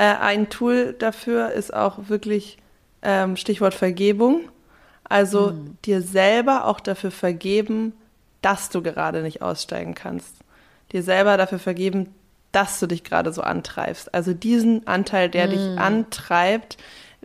Äh, ein Tool dafür ist auch wirklich ähm, Stichwort Vergebung. Also mhm. dir selber auch dafür vergeben, dass du gerade nicht aussteigen kannst. Dir selber dafür vergeben, dass du dich gerade so antreibst. Also diesen Anteil, der mm. dich antreibt,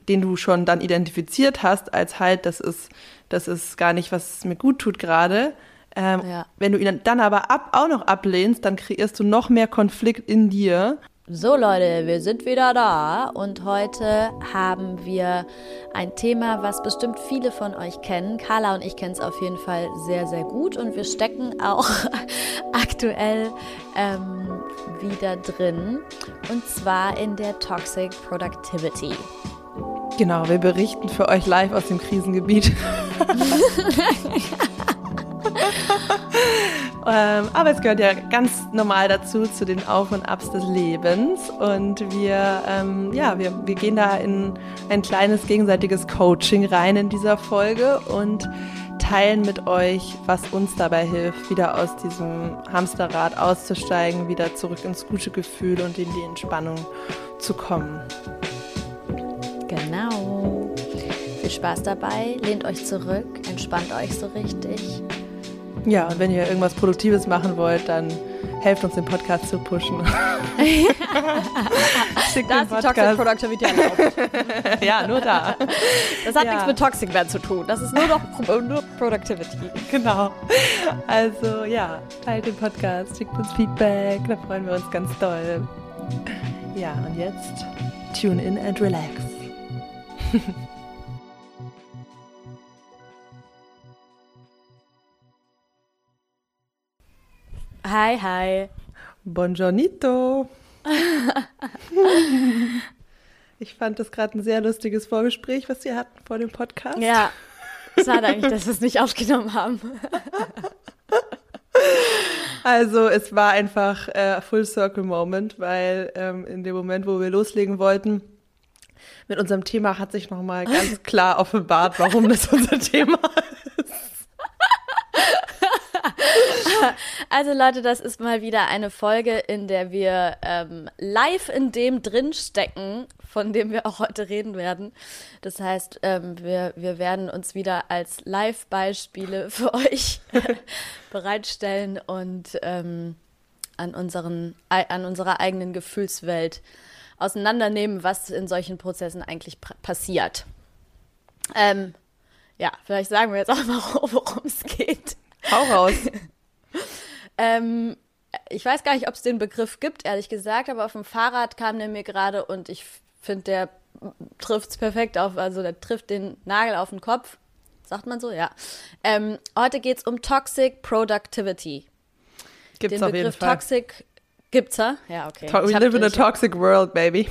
den du schon dann identifiziert hast, als halt, das ist, das ist gar nicht, was mir gut tut gerade. Ähm, ja. Wenn du ihn dann aber ab, auch noch ablehnst, dann kreierst du noch mehr Konflikt in dir. So Leute, wir sind wieder da und heute haben wir ein Thema, was bestimmt viele von euch kennen. Carla und ich kennen es auf jeden Fall sehr, sehr gut und wir stecken auch aktuell ähm, wieder drin und zwar in der Toxic Productivity. Genau, wir berichten für euch live aus dem Krisengebiet. ähm, aber es gehört ja ganz normal dazu, zu den Auf und Abs des Lebens. Und wir, ähm, ja, wir, wir gehen da in ein kleines gegenseitiges Coaching rein in dieser Folge und teilen mit euch, was uns dabei hilft, wieder aus diesem Hamsterrad auszusteigen, wieder zurück ins gute Gefühl und in die Entspannung zu kommen. Genau. Viel Spaß dabei, lehnt euch zurück, entspannt euch so richtig. Ja, und wenn ihr irgendwas Produktives machen wollt, dann helft uns den Podcast zu pushen. Schickt da ist die Toxic Productivity erlaubt. ja, nur da. Das hat ja. nichts mit Toxic mehr zu tun. Das ist nur noch nur Productivity. Genau. Also ja, teilt den Podcast, schickt uns Feedback, da freuen wir uns ganz doll. Ja, und jetzt tune in and relax. Hi, hi. Buongiornito. ich fand das gerade ein sehr lustiges Vorgespräch, was wir hatten vor dem Podcast. Ja, schade eigentlich, dass wir es nicht aufgenommen haben. Also es war einfach äh, Full Circle Moment, weil ähm, in dem Moment, wo wir loslegen wollten, mit unserem Thema hat sich nochmal ganz klar offenbart, warum das unser Thema ist. Also Leute, das ist mal wieder eine Folge, in der wir ähm, live in dem drinstecken, von dem wir auch heute reden werden. Das heißt, ähm, wir, wir werden uns wieder als Live-Beispiele für euch bereitstellen und ähm, an, unseren, an unserer eigenen Gefühlswelt auseinandernehmen, was in solchen Prozessen eigentlich passiert. Ähm, ja, vielleicht sagen wir jetzt auch mal, worum es geht. Hau raus. Ähm, ich weiß gar nicht, ob es den Begriff gibt, ehrlich gesagt, aber auf dem Fahrrad kam der mir gerade und ich finde, der trifft es perfekt auf, also der trifft den Nagel auf den Kopf. Sagt man so? Ja. Ähm, heute geht es um Toxic Productivity. Gibt's den auf Begriff jeden Fall. Toxic gibt's ja? Ja, okay. To we live in a toxic world, baby.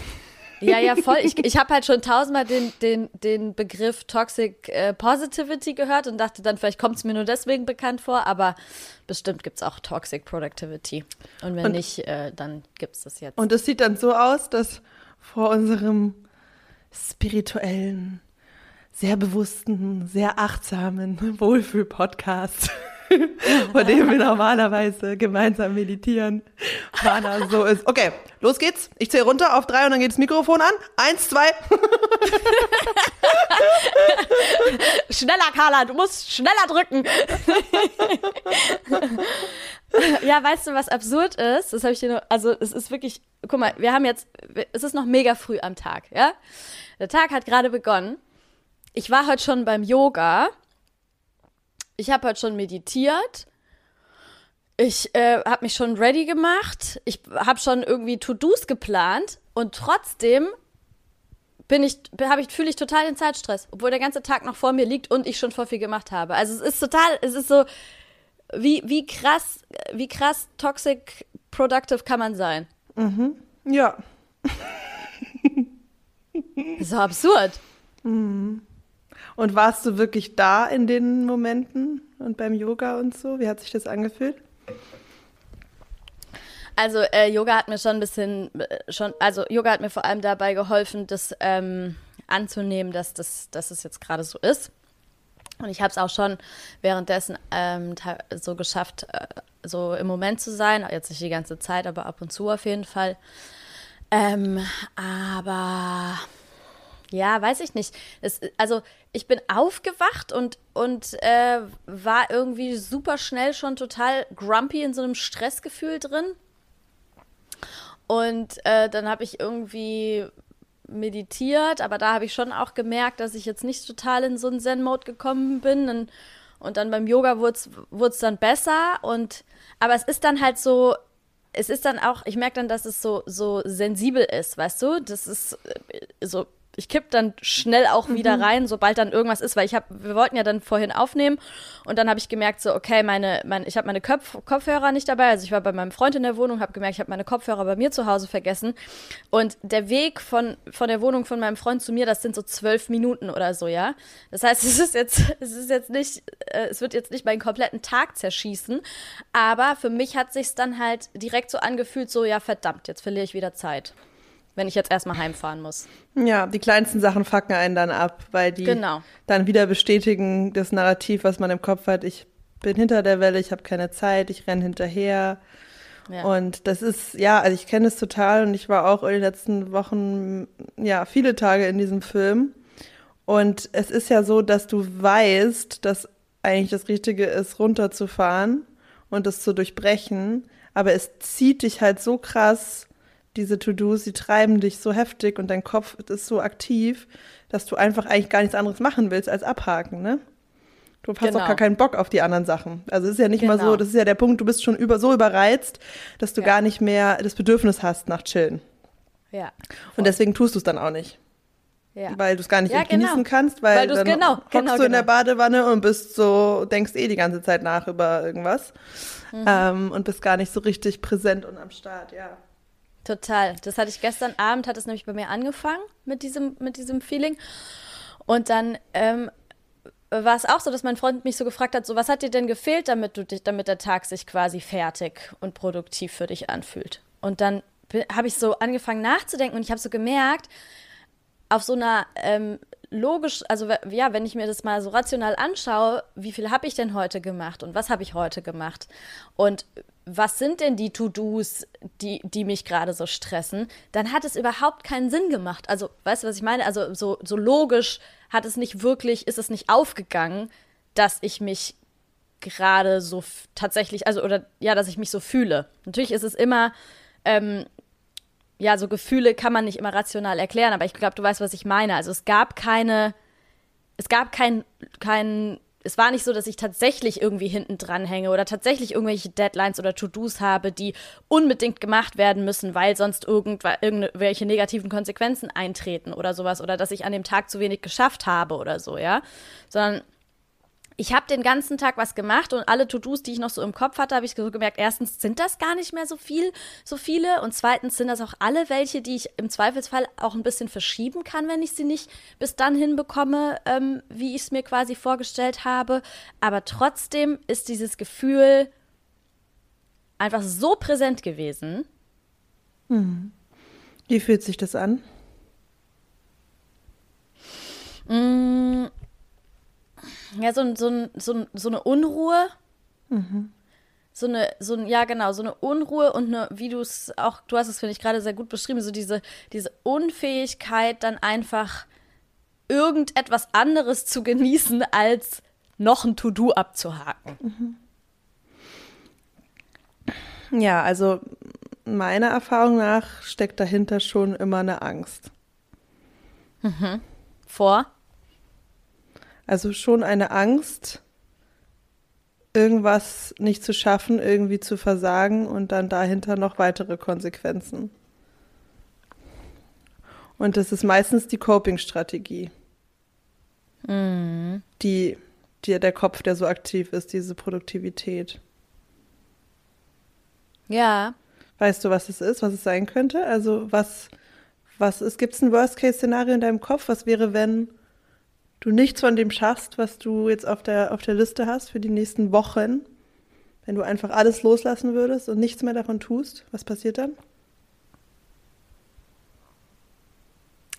Ja, ja, voll. Ich, ich habe halt schon tausendmal den, den, den Begriff Toxic äh, Positivity gehört und dachte dann, vielleicht kommt es mir nur deswegen bekannt vor, aber bestimmt gibt es auch Toxic Productivity. Und wenn und, nicht, äh, dann gibt es das jetzt. Und es sieht dann so aus, dass vor unserem spirituellen, sehr bewussten, sehr achtsamen Wohlfühl-Podcast vor dem wir normalerweise gemeinsam meditieren. Mana so ist. Okay, los geht's. Ich zähle runter auf drei und dann geht das Mikrofon an. Eins, zwei. schneller, Carla, du musst schneller drücken. ja, weißt du, was absurd ist? Das habe ich dir nur, also es ist wirklich, guck mal, wir haben jetzt, es ist noch mega früh am Tag, ja? Der Tag hat gerade begonnen. Ich war heute schon beim Yoga ich habe halt schon meditiert. Ich äh, habe mich schon ready gemacht. Ich habe schon irgendwie To-Dos geplant und trotzdem bin ich, habe ich, fühle ich total den Zeitstress, obwohl der ganze Tag noch vor mir liegt und ich schon vor viel gemacht habe. Also es ist total, es ist so, wie, wie krass, wie krass toxic productive kann man sein? Mhm. Ja. so absurd. Mhm. Und warst du wirklich da in den Momenten und beim Yoga und so? Wie hat sich das angefühlt? Also äh, Yoga hat mir schon ein bisschen, äh, schon, also Yoga hat mir vor allem dabei geholfen, das ähm, anzunehmen, dass das, dass es jetzt gerade so ist. Und ich habe es auch schon währenddessen ähm, so geschafft, äh, so im Moment zu sein. Jetzt nicht die ganze Zeit, aber ab und zu auf jeden Fall. Ähm, aber ja, weiß ich nicht. Es, also ich bin aufgewacht und, und äh, war irgendwie super schnell schon total grumpy in so einem Stressgefühl drin. Und äh, dann habe ich irgendwie meditiert, aber da habe ich schon auch gemerkt, dass ich jetzt nicht total in so einen Zen-Mode gekommen bin. Und, und dann beim Yoga wurde es dann besser. Und aber es ist dann halt so, es ist dann auch, ich merke dann, dass es so, so sensibel ist, weißt du? Das ist äh, so ich kipp dann schnell auch wieder mhm. rein, sobald dann irgendwas ist, weil ich habe, wir wollten ja dann vorhin aufnehmen und dann habe ich gemerkt so, okay, meine, mein, ich habe meine Köpf Kopfhörer nicht dabei, also ich war bei meinem Freund in der Wohnung, habe gemerkt, ich habe meine Kopfhörer bei mir zu Hause vergessen und der Weg von von der Wohnung von meinem Freund zu mir, das sind so zwölf Minuten oder so, ja. Das heißt, es ist jetzt, es ist jetzt nicht, äh, es wird jetzt nicht meinen kompletten Tag zerschießen, aber für mich hat sich's dann halt direkt so angefühlt, so ja verdammt, jetzt verliere ich wieder Zeit wenn ich jetzt erstmal heimfahren muss. Ja, die kleinsten Sachen fucken einen dann ab, weil die genau. dann wieder bestätigen das Narrativ, was man im Kopf hat. Ich bin hinter der Welle, ich habe keine Zeit, ich renne hinterher. Ja. Und das ist, ja, also ich kenne es total und ich war auch in den letzten Wochen, ja, viele Tage in diesem Film. Und es ist ja so, dass du weißt, dass eigentlich das Richtige ist, runterzufahren und das zu durchbrechen. Aber es zieht dich halt so krass diese To-Dos, die treiben dich so heftig und dein Kopf ist so aktiv, dass du einfach eigentlich gar nichts anderes machen willst als abhaken, ne? Du hast genau. auch gar keinen Bock auf die anderen Sachen. Also es ist ja nicht genau. mal so, genau. das ist ja der Punkt, du bist schon über, so überreizt, dass du ja. gar nicht mehr das Bedürfnis hast nach Chillen. Ja. Voll. Und deswegen tust du es dann auch nicht. Ja. Weil du es gar nicht ja, genießen genau. kannst, weil, weil dann genau, hockst genau, du in der genau. Badewanne und bist so, denkst eh die ganze Zeit nach über irgendwas mhm. ähm, und bist gar nicht so richtig präsent und am Start, ja. Total. Das hatte ich gestern Abend, hat es nämlich bei mir angefangen mit diesem, mit diesem Feeling. Und dann ähm, war es auch so, dass mein Freund mich so gefragt hat: so, was hat dir denn gefehlt, damit du dich, damit der Tag sich quasi fertig und produktiv für dich anfühlt? Und dann habe ich so angefangen nachzudenken und ich habe so gemerkt, auf so einer ähm, logisch, also ja, wenn ich mir das mal so rational anschaue, wie viel habe ich denn heute gemacht und was habe ich heute gemacht? Und was sind denn die To-Dos, die, die mich gerade so stressen, dann hat es überhaupt keinen Sinn gemacht. Also, weißt du, was ich meine? Also, so, so logisch hat es nicht wirklich, ist es nicht aufgegangen, dass ich mich gerade so tatsächlich, also, oder ja, dass ich mich so fühle. Natürlich ist es immer, ähm, ja, so Gefühle kann man nicht immer rational erklären, aber ich glaube, du weißt, was ich meine. Also, es gab keine, es gab kein, kein es war nicht so, dass ich tatsächlich irgendwie hinten dran hänge oder tatsächlich irgendwelche Deadlines oder To-Dos habe, die unbedingt gemacht werden müssen, weil sonst irgendwelche negativen Konsequenzen eintreten oder sowas oder dass ich an dem Tag zu wenig geschafft habe oder so, ja. Sondern ich habe den ganzen Tag was gemacht und alle To-Dos, die ich noch so im Kopf hatte, habe ich so gemerkt, erstens sind das gar nicht mehr so viel, so viele und zweitens sind das auch alle welche, die ich im Zweifelsfall auch ein bisschen verschieben kann, wenn ich sie nicht bis dann hinbekomme, ähm, wie ich es mir quasi vorgestellt habe. Aber trotzdem ist dieses Gefühl einfach so präsent gewesen. Hm. Wie fühlt sich das an? Mmh ja, so, so, so, so eine Unruhe. Mhm. So eine, so ein, ja genau, so eine Unruhe und eine, wie du es auch, du hast es, finde ich, gerade sehr gut beschrieben, so diese, diese Unfähigkeit, dann einfach irgendetwas anderes zu genießen, als noch ein To-Do abzuhaken. Mhm. Ja, also meiner Erfahrung nach steckt dahinter schon immer eine Angst. Mhm. Vor? Also schon eine Angst, irgendwas nicht zu schaffen, irgendwie zu versagen und dann dahinter noch weitere Konsequenzen. Und das ist meistens die Coping-Strategie, mhm. die, die der Kopf, der so aktiv ist, diese Produktivität. Ja. Weißt du, was es ist, was es sein könnte? Also was, was ist, gibt es ein Worst-Case-Szenario in deinem Kopf? Was wäre, wenn du nichts von dem schaffst, was du jetzt auf der, auf der Liste hast für die nächsten Wochen, wenn du einfach alles loslassen würdest und nichts mehr davon tust, was passiert dann?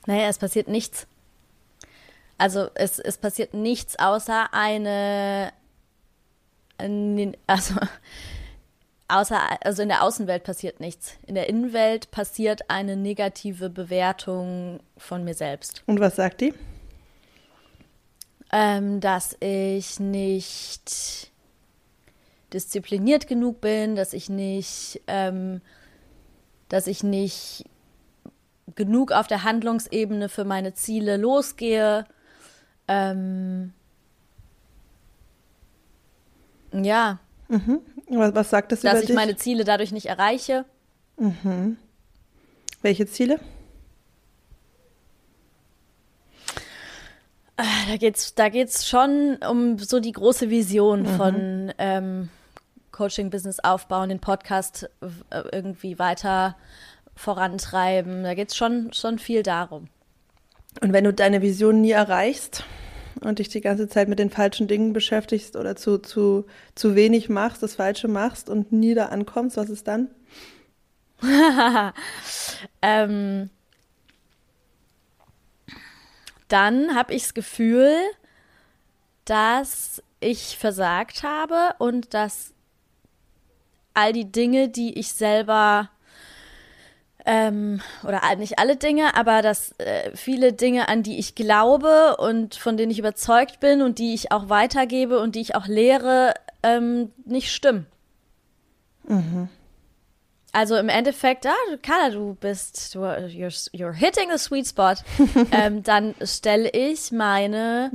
Naja, es passiert nichts. Also es, es passiert nichts außer eine, also außer, also in der Außenwelt passiert nichts. In der Innenwelt passiert eine negative Bewertung von mir selbst. Und was sagt die? Ähm, dass ich nicht diszipliniert genug bin, dass ich nicht, ähm, dass ich nicht genug auf der Handlungsebene für meine Ziele losgehe. Ähm, ja. Mhm. Was, was sagt das dass über ich dich? meine Ziele dadurch nicht erreiche. Mhm. Welche Ziele? Da geht's, da geht's schon um so die große Vision Mhm. von ähm, Coaching-Business aufbauen, den Podcast äh, irgendwie weiter vorantreiben. Da geht's schon, schon viel darum. Und wenn du deine Vision nie erreichst und dich die ganze Zeit mit den falschen Dingen beschäftigst oder zu, zu, zu wenig machst, das Falsche machst und nie da ankommst, was ist dann? ähm, dann habe ich das Gefühl, dass ich versagt habe und dass all die Dinge, die ich selber ähm, oder nicht alle Dinge, aber dass äh, viele Dinge, an die ich glaube und von denen ich überzeugt bin und die ich auch weitergebe und die ich auch lehre, ähm, nicht stimmen. Also im Endeffekt, ah, Carla, du bist, du, you're, you're hitting the sweet spot. ähm, dann stelle ich meine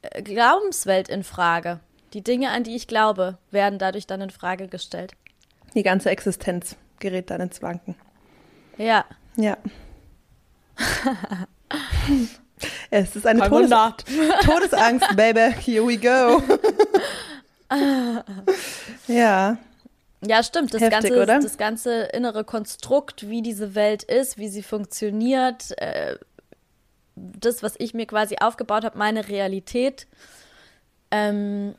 äh, Glaubenswelt in Frage. Die Dinge, an die ich glaube, werden dadurch dann in Frage gestellt. Die ganze Existenz gerät dann ins Wanken. Ja. Ja. es ist eine Todes Todesangst, Baby. Here we go. ja. Ja, stimmt. Das, Heftig, ganze, oder? das ganze innere Konstrukt, wie diese Welt ist, wie sie funktioniert, äh, das, was ich mir quasi aufgebaut habe, meine Realität, ähm,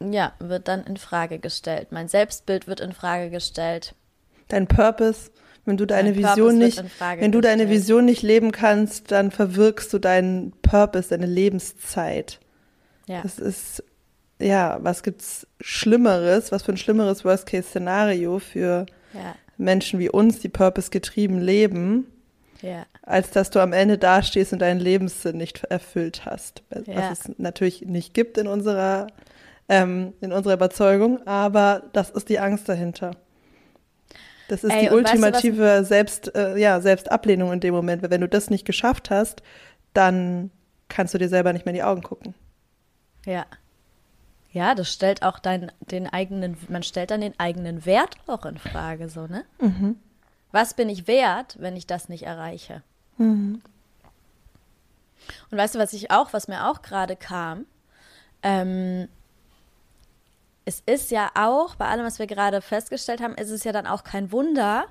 ja, wird dann in Frage gestellt. Mein Selbstbild wird in Frage gestellt. Dein Purpose, wenn du deine Vision nicht, wenn du deine gestellt. Vision nicht leben kannst, dann verwirkst du deinen Purpose, deine Lebenszeit. Ja. Das ist, ja, was gibt's Schlimmeres, was für ein schlimmeres Worst-Case-Szenario für Ja, Menschen wie uns, die purpose-getrieben leben, ja, als dass du am Ende dastehst und deinen Lebenssinn nicht erfüllt hast. Was Ja. es natürlich nicht gibt in unserer, ähm, in unserer Überzeugung, aber das ist die Angst dahinter. Das ist Ey, die und weißt du, ultimative Selbst, äh, ja, Selbstablehnung in dem Moment, weil wenn du das nicht geschafft hast, dann kannst du dir selber nicht mehr in die Augen gucken. ja. Ja, das stellt auch dein, den eigenen, man stellt dann den eigenen Wert auch in Frage, so, ne? Was bin ich wert, wenn ich das nicht erreiche? Und weißt du, was ich auch, was mir auch gerade kam? Ähm, es ist ja auch, bei allem, was wir gerade festgestellt haben, ist es ja dann auch kein Wunder,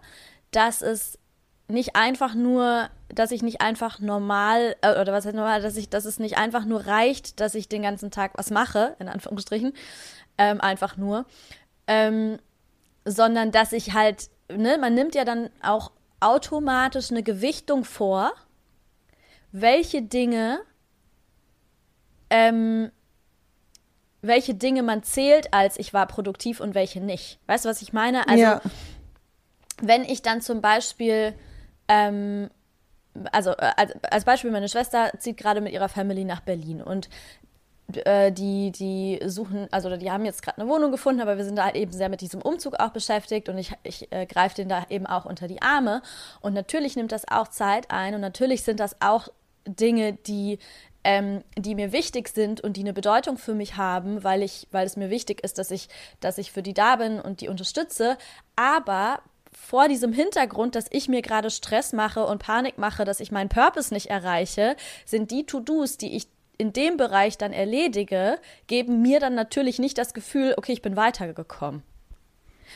dass es nicht einfach nur, dass ich nicht einfach normal, äh, oder was heißt normal, dass ich, dass es nicht einfach nur reicht, dass ich den ganzen Tag was mache, in Anführungsstrichen, ähm, einfach nur, ähm, sondern dass ich halt, ne, man nimmt ja dann auch automatisch eine Gewichtung vor, welche Dinge, ähm, welche Dinge man zählt als ich war produktiv und welche nicht. Weißt du, was ich meine? Also ja. wenn ich dann zum Beispiel, ähm, also äh, als, Beispiel, meine Schwester zieht gerade mit ihrer Family nach Berlin und äh, die, die suchen, also die haben jetzt gerade eine Wohnung gefunden, aber wir sind da halt eben sehr mit diesem Umzug auch beschäftigt und ich, ich äh, greife den da eben auch unter die Arme. Und natürlich nimmt das auch Zeit ein und natürlich sind das auch Dinge, die, ähm, die mir wichtig sind und die eine Bedeutung für mich haben, weil ich, weil es mir wichtig ist, dass ich, dass ich für die da bin und die unterstütze. Aber vor diesem Hintergrund, dass ich mir gerade Stress mache und Panik mache, dass ich meinen Purpose nicht erreiche, sind die To-Dos, die ich in dem Bereich dann erledige, geben mir dann natürlich nicht das Gefühl, okay, ich bin weitergekommen.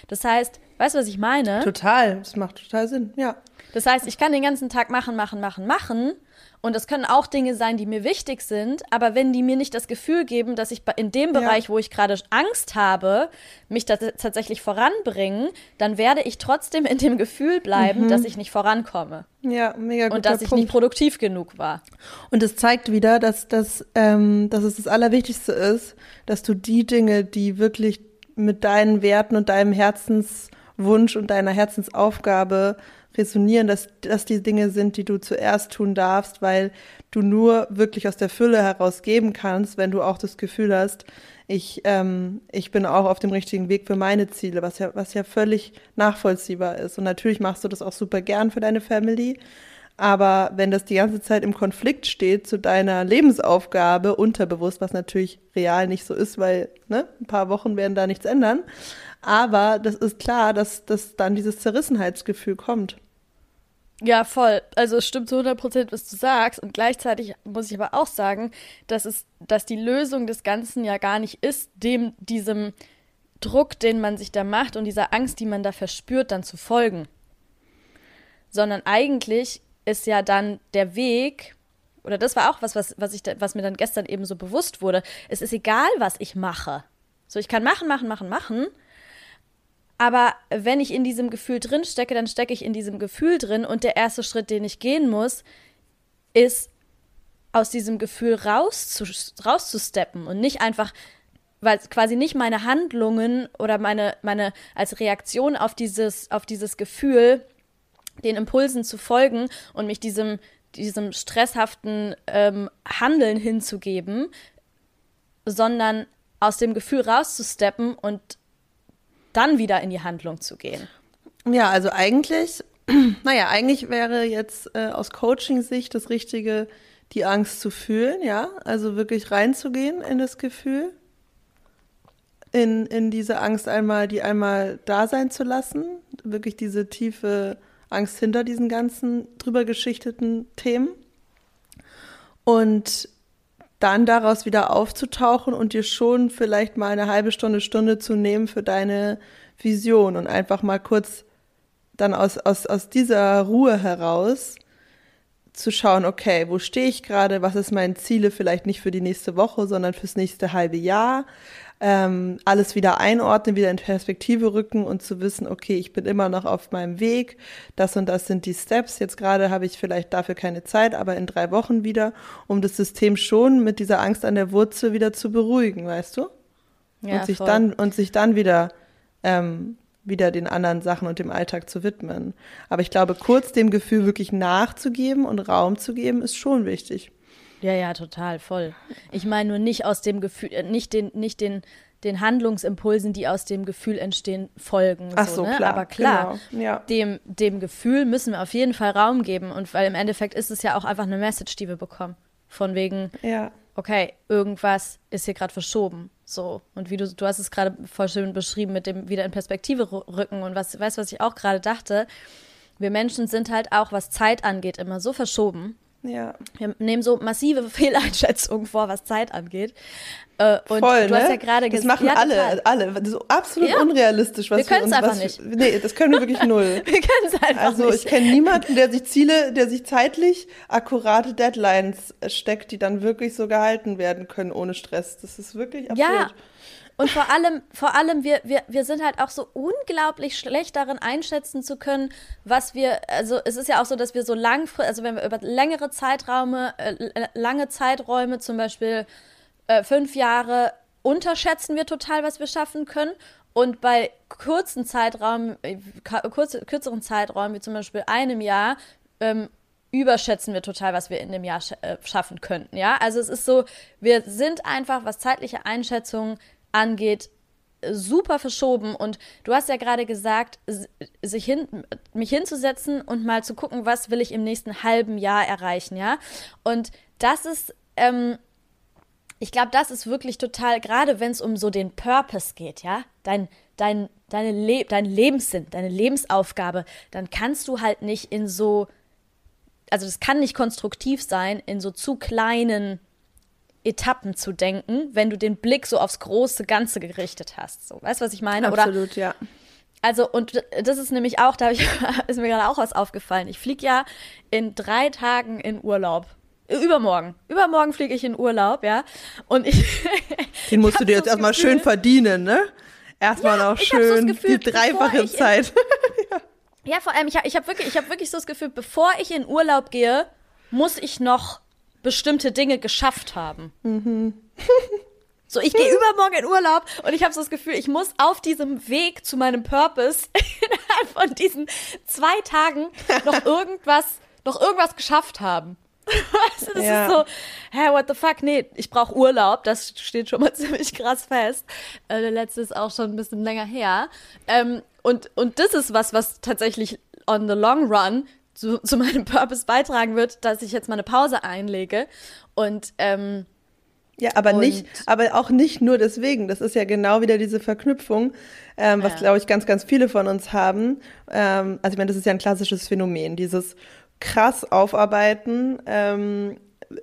Das heißt, weißt du, was ich meine? Total, das macht total Sinn, ja. Das heißt, ich kann den ganzen Tag machen, machen, machen, machen. Und das können auch Dinge sein, die mir wichtig sind. Aber wenn die mir nicht das Gefühl geben, dass ich in dem Ja. Bereich, wo ich gerade Angst habe, mich tatsächlich voranbringen, dann werde ich trotzdem in dem Gefühl bleiben, dass ich nicht vorankomme. Ja, mega guter Und dass ich Punkt. nicht produktiv genug war. Und es zeigt wieder, dass, dass, ähm, dass es das Allerwichtigste ist, dass du die Dinge, die wirklich mit deinen Werten und deinem Herzenswunsch und deiner Herzensaufgabe resonieren, dass das die Dinge sind, die du zuerst tun darfst, weil du nur wirklich aus der Fülle heraus geben kannst, wenn du auch das Gefühl hast, ich, ähm, ich bin auch auf dem richtigen Weg für meine Ziele, was ja, was ja völlig nachvollziehbar ist. Und natürlich machst du das auch super gern für deine Family. Aber wenn das die ganze Zeit im Konflikt steht zu deiner Lebensaufgabe, unterbewusst, was natürlich real nicht so ist, weil ne, ein paar Wochen werden da nichts ändern. Aber das ist klar, dass, dass dann dieses Zerrissenheitsgefühl kommt. Ja, voll. Also es stimmt zu 100 Prozent, was du sagst. Und gleichzeitig muss ich aber auch sagen, dass, es, dass die Lösung des Ganzen ja gar nicht ist, dem, diesem Druck, den man sich da macht und dieser Angst, die man da verspürt, dann zu folgen. Sondern eigentlich ist ja dann der Weg, oder das war auch was, was, was, ich, was mir dann gestern eben so bewusst wurde. Es ist egal, was ich mache. So, ich kann machen, machen, machen, machen. Aber wenn ich in diesem Gefühl drin stecke, dann stecke ich in diesem Gefühl drin und der erste Schritt, den ich gehen muss, ist aus diesem Gefühl rauszu, rauszusteppen und nicht einfach, weil quasi nicht meine Handlungen oder meine, meine als Reaktion auf dieses, auf dieses Gefühl, den Impulsen zu folgen und mich diesem, diesem stresshaften ähm, Handeln hinzugeben, sondern aus dem Gefühl rauszusteppen und dann wieder in die Handlung zu gehen. Ja, also eigentlich, naja, eigentlich wäre jetzt äh, aus Coaching-Sicht das Richtige, die Angst zu fühlen, ja, also wirklich reinzugehen in das Gefühl, in, in diese Angst einmal, die einmal da sein zu lassen, wirklich diese tiefe Angst hinter diesen ganzen drüber geschichteten Themen. Und dann daraus wieder aufzutauchen und dir schon vielleicht mal eine halbe Stunde, Stunde zu nehmen für deine Vision und einfach mal kurz dann aus, aus, aus dieser Ruhe heraus zu schauen, okay, wo stehe ich gerade, was ist mein Ziele vielleicht nicht für die nächste Woche, sondern fürs nächste halbe Jahr, ähm, alles wieder einordnen, wieder in Perspektive rücken und zu wissen, okay, ich bin immer noch auf meinem Weg, das und das sind die Steps. Jetzt gerade habe ich vielleicht dafür keine Zeit, aber in drei Wochen wieder, um das System schon mit dieser Angst an der Wurzel wieder zu beruhigen, weißt du? Ja, und sich voll. dann und sich dann wieder ähm, wieder den anderen Sachen und dem Alltag zu widmen. Aber ich glaube, kurz dem Gefühl wirklich nachzugeben und Raum zu geben, ist schon wichtig. Ja, ja, total, voll. Ich meine nur nicht aus dem Gefühl, äh, nicht den, nicht den, den Handlungsimpulsen, die aus dem Gefühl entstehen, folgen. Ach so, ne? klar. Aber klar, genau, ja. dem, dem Gefühl müssen wir auf jeden Fall Raum geben. Und weil im Endeffekt ist es ja auch einfach eine Message, die wir bekommen. Von wegen, ja. okay, irgendwas ist hier gerade verschoben. So. Und wie du, du hast es gerade voll schön beschrieben mit dem wieder in Perspektive rücken. Und was, weißt du, was ich auch gerade dachte? Wir Menschen sind halt auch, was Zeit angeht, immer so verschoben. Ja. Wir nehmen so massive Fehleinschätzungen vor, was Zeit angeht. Äh, und Voll, du ne? hast ja gerade gesagt. Das machen ja, alle, alle. So absolut ja. unrealistisch, was wir können es einfach nicht. Nee, das können wir wirklich null. wir können es einfach also, nicht. Also ich kenne niemanden, der sich Ziele, der sich zeitlich akkurate Deadlines steckt, die dann wirklich so gehalten werden können ohne Stress. Das ist wirklich absurd. Ja. Und vor allem, vor allem, wir, wir, wir sind halt auch so unglaublich schlecht darin einschätzen zu können, was wir, also es ist ja auch so, dass wir so langfristig, also wenn wir über längere Zeiträume, äh, lange Zeiträume, zum Beispiel äh, fünf Jahre, unterschätzen wir total, was wir schaffen können. Und bei kurzen Zeitraum, äh, kurze, kürzeren Zeiträumen, wie zum Beispiel einem Jahr, ähm, überschätzen wir total, was wir in dem Jahr sch äh, schaffen könnten. Ja, also es ist so, wir sind einfach, was zeitliche Einschätzungen angeht, super verschoben. Und du hast ja gerade gesagt, sich hin, mich hinzusetzen und mal zu gucken, was will ich im nächsten halben Jahr erreichen, ja. Und das ist, ähm, ich glaube, das ist wirklich total, gerade wenn es um so den Purpose geht, ja, dein, dein, deine Le dein Lebenssinn, deine Lebensaufgabe, dann kannst du halt nicht in so, also das kann nicht konstruktiv sein, in so zu kleinen Etappen zu denken, wenn du den Blick so aufs große Ganze gerichtet hast. So, weißt du, was ich meine? Absolut, Oder, ja. Also, und das ist nämlich auch, da ich, ist mir gerade auch was aufgefallen. Ich fliege ja in drei Tagen in Urlaub. Übermorgen. Übermorgen fliege ich in Urlaub, ja. Und ich. Den musst du dir jetzt erstmal schön verdienen, ne? Erstmal ja, noch schön so Gefühl, die dreifache Zeit. ja. ja. vor allem, ich habe ich hab wirklich, hab wirklich so das Gefühl, bevor ich in Urlaub gehe, muss ich noch bestimmte Dinge geschafft haben. Mhm. So, ich gehe übermorgen in Urlaub und ich habe so das Gefühl, ich muss auf diesem Weg zu meinem Purpose innerhalb von diesen zwei Tagen noch irgendwas, noch irgendwas geschafft haben. Weißt du, das ja. ist so, hä, what the fuck? Nee, ich brauche Urlaub, das steht schon mal ziemlich krass fest. Äh, der letzte ist auch schon ein bisschen länger her. Ähm, und, und das ist was, was tatsächlich on the long run zu, zu meinem Purpose beitragen wird, dass ich jetzt mal eine Pause einlege und ähm, ja, aber nicht, aber auch nicht nur deswegen. Das ist ja genau wieder diese Verknüpfung, ähm, was ja. glaube ich ganz, ganz viele von uns haben. Ähm, also ich meine, das ist ja ein klassisches Phänomen, dieses krass aufarbeiten, ähm,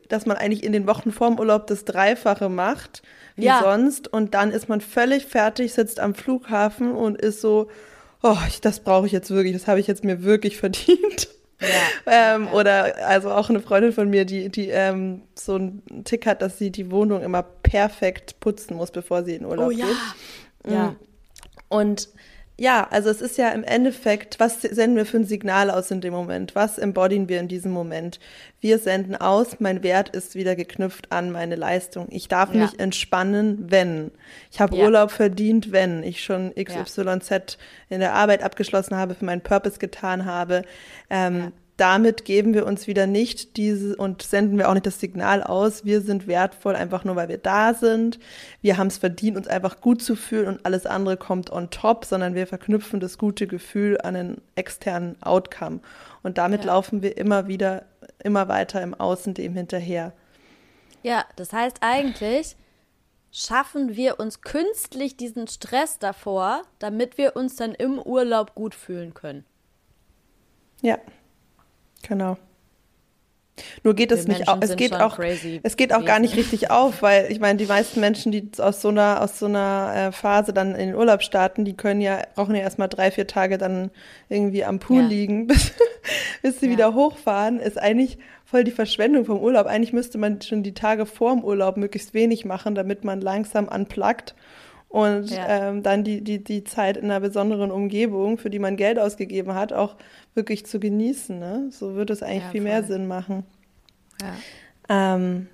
dass man eigentlich in den Wochen vorm Urlaub das Dreifache macht wie ja. sonst und dann ist man völlig fertig, sitzt am Flughafen und ist so, oh, das brauche ich jetzt wirklich, das habe ich jetzt mir wirklich verdient. Ja. ähm, oder also auch eine Freundin von mir, die, die ähm, so einen Tick hat, dass sie die Wohnung immer perfekt putzen muss, bevor sie in Urlaub oh, ja. geht. Ja. Und ja, also es ist ja im Endeffekt, was senden wir für ein Signal aus in dem Moment? Was embodien wir in diesem Moment? Wir senden aus, mein Wert ist wieder geknüpft an meine Leistung. Ich darf ja. mich entspannen, wenn. Ich habe ja. Urlaub verdient, wenn ich schon XYZ ja. in der Arbeit abgeschlossen habe, für meinen Purpose getan habe. Ähm, damit geben wir uns wieder nicht diese und senden wir auch nicht das Signal aus, wir sind wertvoll einfach nur, weil wir da sind. Wir haben es verdient, uns einfach gut zu fühlen und alles andere kommt on top, sondern wir verknüpfen das gute Gefühl an einen externen Outcome. Und damit ja. laufen wir immer wieder, immer weiter im Außen dem hinterher. Ja, das heißt eigentlich, schaffen wir uns künstlich diesen Stress davor, damit wir uns dann im Urlaub gut fühlen können. Ja. Genau. Nur geht es nicht, es geht auch, es geht auch gar nicht richtig auf, weil ich meine, die meisten Menschen, die aus so einer, aus so einer äh, Phase dann in den Urlaub starten, die können ja, brauchen ja erstmal drei, vier Tage dann irgendwie am Pool ja. liegen, bis, bis sie ja. wieder hochfahren, ist eigentlich voll die Verschwendung vom Urlaub. Eigentlich müsste man schon die Tage vorm Urlaub möglichst wenig machen, damit man langsam unplugged und ja. ähm, dann die, die, die Zeit in einer besonderen Umgebung, für die man Geld ausgegeben hat, auch wirklich zu genießen. Ne? So würde es eigentlich ja, viel mehr Sinn machen. Ja. Ähm,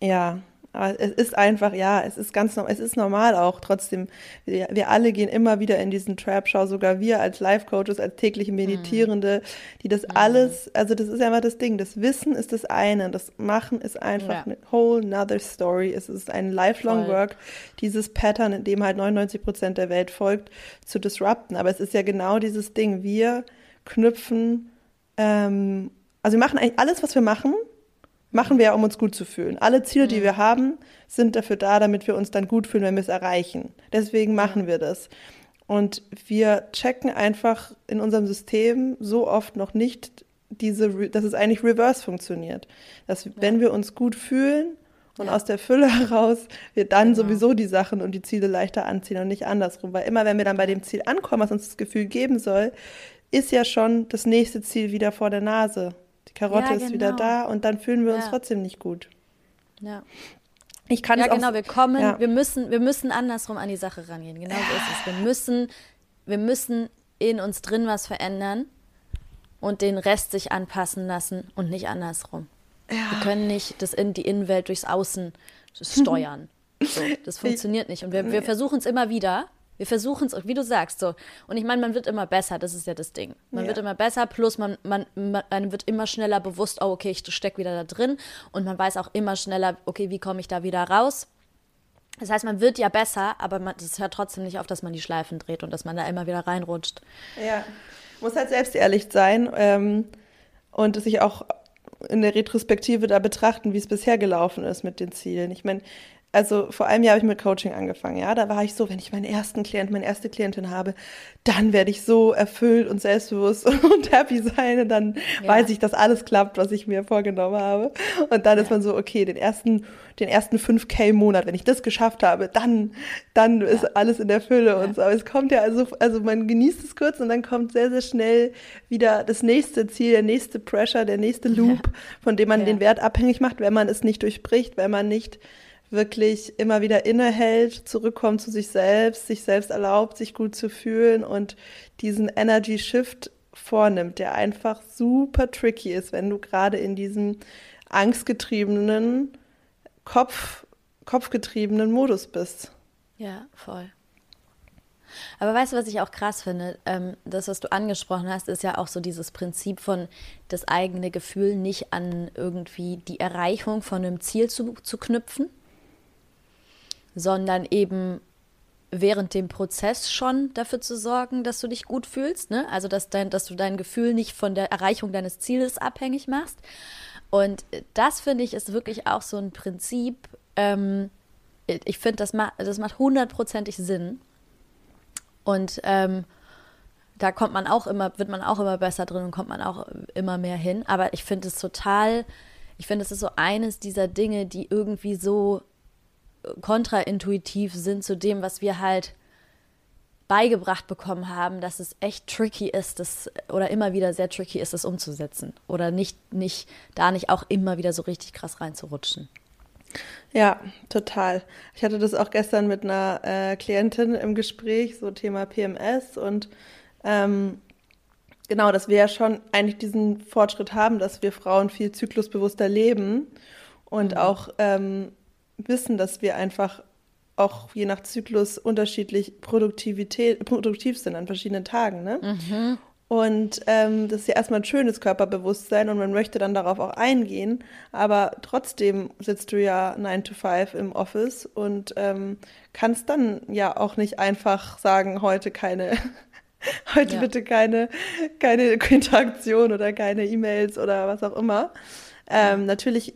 ja, aber es ist einfach, ja, es ist ganz es ist normal auch trotzdem. Wir, wir alle gehen immer wieder in diesen Trap. Schau, sogar wir als Life-Coaches, als tägliche Meditierende, die das mhm. alles, also das ist ja immer das Ding. Das Wissen ist das eine, das Machen ist einfach ja. eine whole nother story. Es ist ein lifelong Voll. work, dieses Pattern, in dem halt 99 Prozent der Welt folgt, zu disrupten. Aber es ist ja genau dieses Ding. Wir knüpfen, ähm, also wir machen eigentlich alles, was wir machen, machen wir ja, um uns gut zu fühlen. Alle Ziele, die mhm. wir haben, sind dafür da, damit wir uns dann gut fühlen, wenn wir es erreichen. Deswegen machen wir das. Und wir checken einfach in unserem System so oft noch nicht diese, dass es eigentlich reverse funktioniert. Dass wenn wir uns gut fühlen und ja. aus der Fülle heraus wir dann genau. sowieso die Sachen und die Ziele leichter anziehen und nicht andersrum. Weil immer wenn wir dann bei dem Ziel ankommen, was uns das Gefühl geben soll, ist ja schon das nächste Ziel wieder vor der Nase. Die Karotte ja, genau. ist wieder genau. da und dann fühlen wir uns trotzdem nicht gut. Ja. Ich kann ja, genau, auch, wir kommen, ja. wir müssen, wir müssen andersrum an die Sache rangehen. Genau so ist es. Wir müssen, wir müssen in uns drin was verändern und den Rest sich anpassen lassen und nicht andersrum. Ja. Wir können nicht das in, die Innenwelt durchs Außen steuern. so, das funktioniert nicht. Und wir, wir versuchen es immer wieder. Wir versuchen es, wie du sagst, so. Und ich meine, man wird immer besser, das ist ja das Ding. Man ja. wird immer besser, plus man, man, man wird immer schneller bewusst, oh, okay, ich stecke wieder da drin. Und man weiß auch immer schneller, okay, wie komme ich da wieder raus? Das heißt, man wird ja besser, aber es hört trotzdem nicht auf, dass man die Schleifen dreht und dass man da immer wieder reinrutscht. Ja, muss halt selbst ehrlich sein ähm, und sich auch in der Retrospektive da betrachten, wie es bisher gelaufen ist mit den Zielen. Ich meine, also vor einem Jahr habe ich mit Coaching angefangen, ja. Da war ich so, wenn ich meinen ersten Klient, meine erste Klientin habe, dann werde ich so erfüllt und selbstbewusst und happy sein und dann ja. weiß ich, dass alles klappt, was ich mir vorgenommen habe. Und dann ja. ist man so, okay, den ersten, den ersten 5K-Monat, wenn ich das geschafft habe, dann, dann ja. ist alles in der Fülle und so. Aber es kommt ja also, also man genießt es kurz und dann kommt sehr, sehr schnell wieder das nächste Ziel, der nächste Pressure, der nächste Loop, von dem man den Wert abhängig macht, wenn man es nicht durchbricht, wenn man nicht wirklich immer wieder innehält, zurückkommt zu sich selbst, sich selbst erlaubt, sich gut zu fühlen und diesen Energy Shift vornimmt, der einfach super tricky ist, wenn du gerade in diesem angstgetriebenen Kopf kopfgetriebenen Modus bist. Ja, voll. Aber weißt du, was ich auch krass finde? Ähm, das, was du angesprochen hast, ist ja auch so dieses Prinzip von das eigene Gefühl nicht an irgendwie die Erreichung von einem Ziel zu, zu knüpfen, sondern eben während dem Prozess schon dafür zu sorgen, dass du dich gut fühlst. Ne? Also, dass, dein, dass du dein Gefühl nicht von der Erreichung deines Zieles abhängig machst. Und das finde ich ist wirklich auch so ein Prinzip. Ähm, ich finde, das, ma das macht hundertprozentig Sinn. Und ähm, da kommt man auch immer, wird man auch immer besser drin und kommt man auch immer mehr hin. Aber ich finde es total, ich finde, es ist so eines dieser Dinge, die irgendwie so kontraintuitiv sind zu dem, was wir halt beigebracht bekommen haben, dass es echt tricky ist, das oder immer wieder sehr tricky ist, das umzusetzen oder nicht nicht da nicht auch immer wieder so richtig krass reinzurutschen. Ja, total. Ich hatte das auch gestern mit einer äh, Klientin im Gespräch, so Thema PMS und ähm, genau, dass wir ja schon eigentlich diesen Fortschritt haben, dass wir Frauen viel zyklusbewusster leben und mhm. auch ähm, wissen, dass wir einfach auch je nach Zyklus unterschiedlich Produktivität, produktiv sind an verschiedenen Tagen. Ne? Mhm. Und ähm, das ist ja erstmal ein schönes Körperbewusstsein und man möchte dann darauf auch eingehen. Aber trotzdem sitzt du ja 9 to 5 im Office und ähm, kannst dann ja auch nicht einfach sagen, heute keine, heute ja. bitte keine, keine Interaktion oder keine E-Mails oder was auch immer. Ähm, ja. Natürlich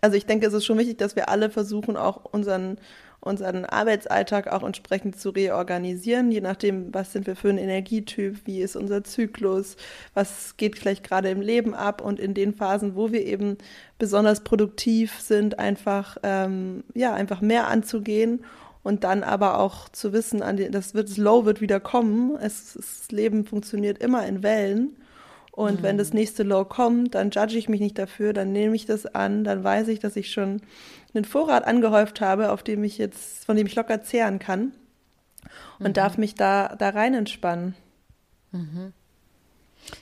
also ich denke, es ist schon wichtig, dass wir alle versuchen, auch unseren, unseren Arbeitsalltag auch entsprechend zu reorganisieren, je nachdem, was sind wir für ein Energietyp, wie ist unser Zyklus, was geht vielleicht gerade im Leben ab und in den Phasen, wo wir eben besonders produktiv sind, einfach, ähm, ja, einfach mehr anzugehen und dann aber auch zu wissen, an die, das wird, das Low wird wieder kommen. Es, das Leben funktioniert immer in Wellen und mhm. wenn das nächste Low kommt, dann judge ich mich nicht dafür, dann nehme ich das an, dann weiß ich, dass ich schon einen Vorrat angehäuft habe, auf dem ich jetzt, von dem ich locker zehren kann und mhm. darf mich da, da rein entspannen. Mhm.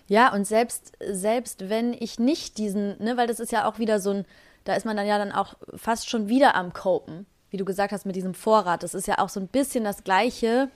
Ja, und selbst, selbst wenn ich nicht diesen, ne, weil das ist ja auch wieder so ein, da ist man dann ja dann auch fast schon wieder am Copen, wie du gesagt hast, mit diesem Vorrat. Das ist ja auch so ein bisschen das Gleiche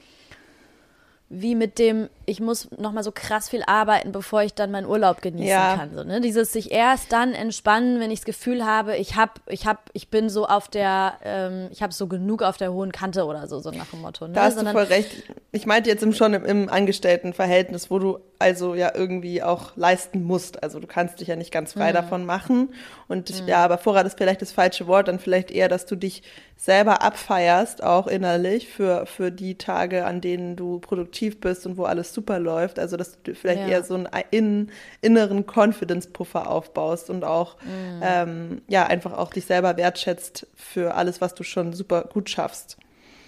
wie mit dem, ich muss nochmal so krass viel arbeiten, bevor ich dann meinen Urlaub genießen ja. kann. So, ne? Dieses sich erst dann entspannen, wenn ich das Gefühl habe, ich hab, ich hab, ich bin so auf der, ähm, ich habe so genug auf der hohen Kante oder so, so nach dem Motto. Ne? Da hast Sondern, du voll recht. Ich meinte jetzt im, schon im, im Angestelltenverhältnis, wo du also ja irgendwie auch leisten musst. Also du kannst dich ja nicht ganz frei mhm. davon machen. Und mhm. ja, aber Vorrat ist vielleicht das falsche Wort, dann vielleicht eher, dass du dich selber abfeierst, auch innerlich, für, für die Tage, an denen du produktiv bist und wo alles super läuft. Also, dass du vielleicht ja. eher so einen in, inneren Confidence-Puffer aufbaust und auch, mhm. ähm, ja, einfach auch dich selber wertschätzt für alles, was du schon super gut schaffst.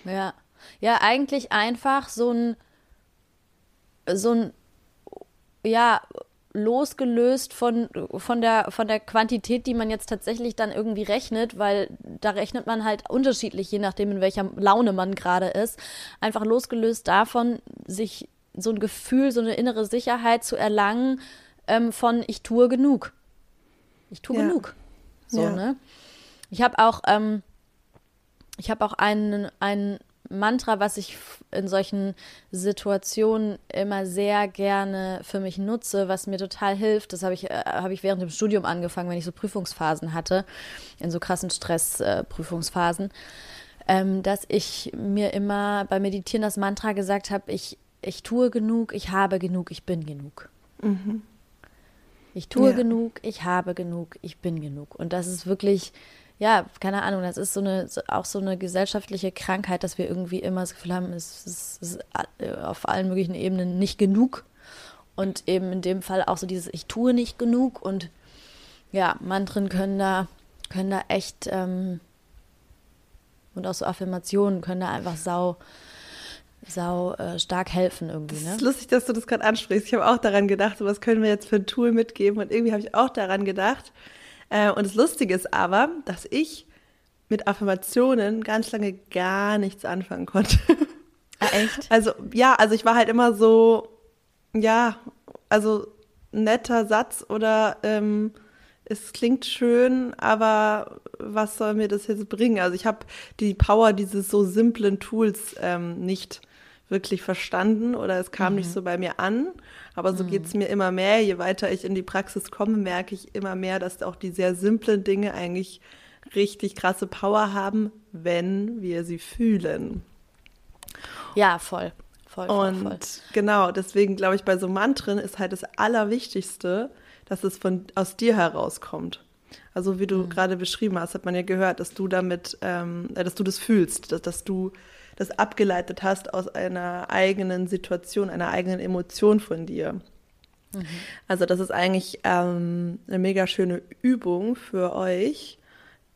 Ja. Ja, eigentlich einfach so ein, so ein, ja, losgelöst von, von, der, von der Quantität, die man jetzt tatsächlich dann irgendwie rechnet, weil da rechnet man halt unterschiedlich, je nachdem, in welcher Laune man gerade ist. Einfach losgelöst davon, sich so ein Gefühl, so eine innere Sicherheit zu erlangen ähm, von ich tue genug. Ich tue ja. genug. So, ja. ne? Ich habe auch, ähm, ich habe auch einen, einen Mantra, was ich in solchen Situationen immer sehr gerne für mich nutze, was mir total hilft. Das habe ich, äh, hab ich während dem Studium angefangen, wenn ich so Prüfungsphasen hatte, in so krassen Stress-Prüfungsphasen, äh, ähm, dass ich mir immer beim Meditieren das Mantra gesagt habe, ich, ich tue genug, ich habe genug, ich bin genug. Mhm. Ich tue ja. genug, ich habe genug, ich bin genug. Und das ist wirklich ja, keine Ahnung, das ist so eine, auch so eine gesellschaftliche Krankheit, dass wir irgendwie immer das Gefühl haben, es ist, es ist äh, auf allen möglichen Ebenen nicht genug. Und eben in dem Fall auch so dieses, ich tue nicht genug und ja, Mantren können da, können da echt ähm, und auch so Affirmationen können da einfach sau, sau äh, stark helfen irgendwie. Ne? Es ist lustig, dass du das gerade ansprichst. Ich habe auch daran gedacht, so was können wir jetzt für ein Tool mitgeben und irgendwie habe ich auch daran gedacht, und das Lustige ist aber, dass ich mit Affirmationen ganz lange gar nichts anfangen konnte. Ah, echt? Also, ja, also ich war halt immer so, ja, also netter Satz oder ähm, es klingt schön, aber was soll mir das jetzt bringen? Also ich habe die Power dieses so simplen Tools ähm, nicht wirklich verstanden oder es kam mhm. nicht so bei mir an. Aber so mhm. geht es mir immer mehr. Je weiter ich in die Praxis komme, merke ich immer mehr, dass auch die sehr simplen Dinge eigentlich richtig krasse Power haben, wenn wir sie fühlen. Ja, voll. Voll, voll, und voll. genau, deswegen glaube ich, bei so Mantren ist halt das Allerwichtigste, dass es von aus dir herauskommt. Also wie du mhm. gerade beschrieben hast, hat man ja gehört, dass du damit, ähm, äh, dass du das fühlst, dass, dass du das abgeleitet hast aus einer eigenen Situation, einer eigenen Emotion von dir. Mhm. Also das ist eigentlich ähm, eine mega schöne Übung für euch,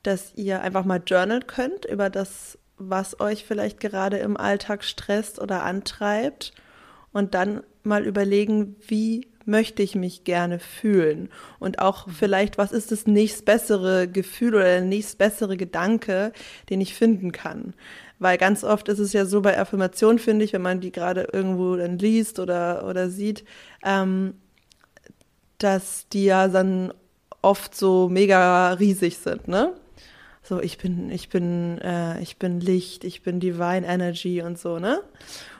dass ihr einfach mal journalen könnt über das, was euch vielleicht gerade im Alltag stresst oder antreibt und dann mal überlegen, wie möchte ich mich gerne fühlen und auch mhm. vielleicht, was ist das nächstbessere Gefühl oder der nächstbessere Gedanke, den ich finden kann. Weil ganz oft ist es ja so bei Affirmationen, finde ich, wenn man die gerade irgendwo dann liest oder, oder sieht, ähm, dass die ja dann oft so mega riesig sind, ne? So, ich bin, ich bin, äh, ich bin Licht, ich bin Divine Energy und so, ne?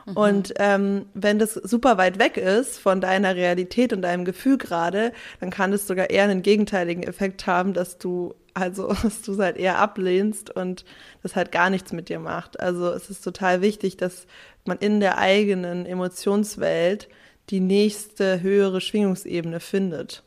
Mhm. Und ähm, wenn das super weit weg ist von deiner Realität und deinem Gefühl gerade, dann kann es sogar eher einen gegenteiligen Effekt haben, dass du also, dass du es halt eher ablehnst und das halt gar nichts mit dir macht. Also es ist total wichtig, dass man in der eigenen Emotionswelt die nächste höhere Schwingungsebene findet.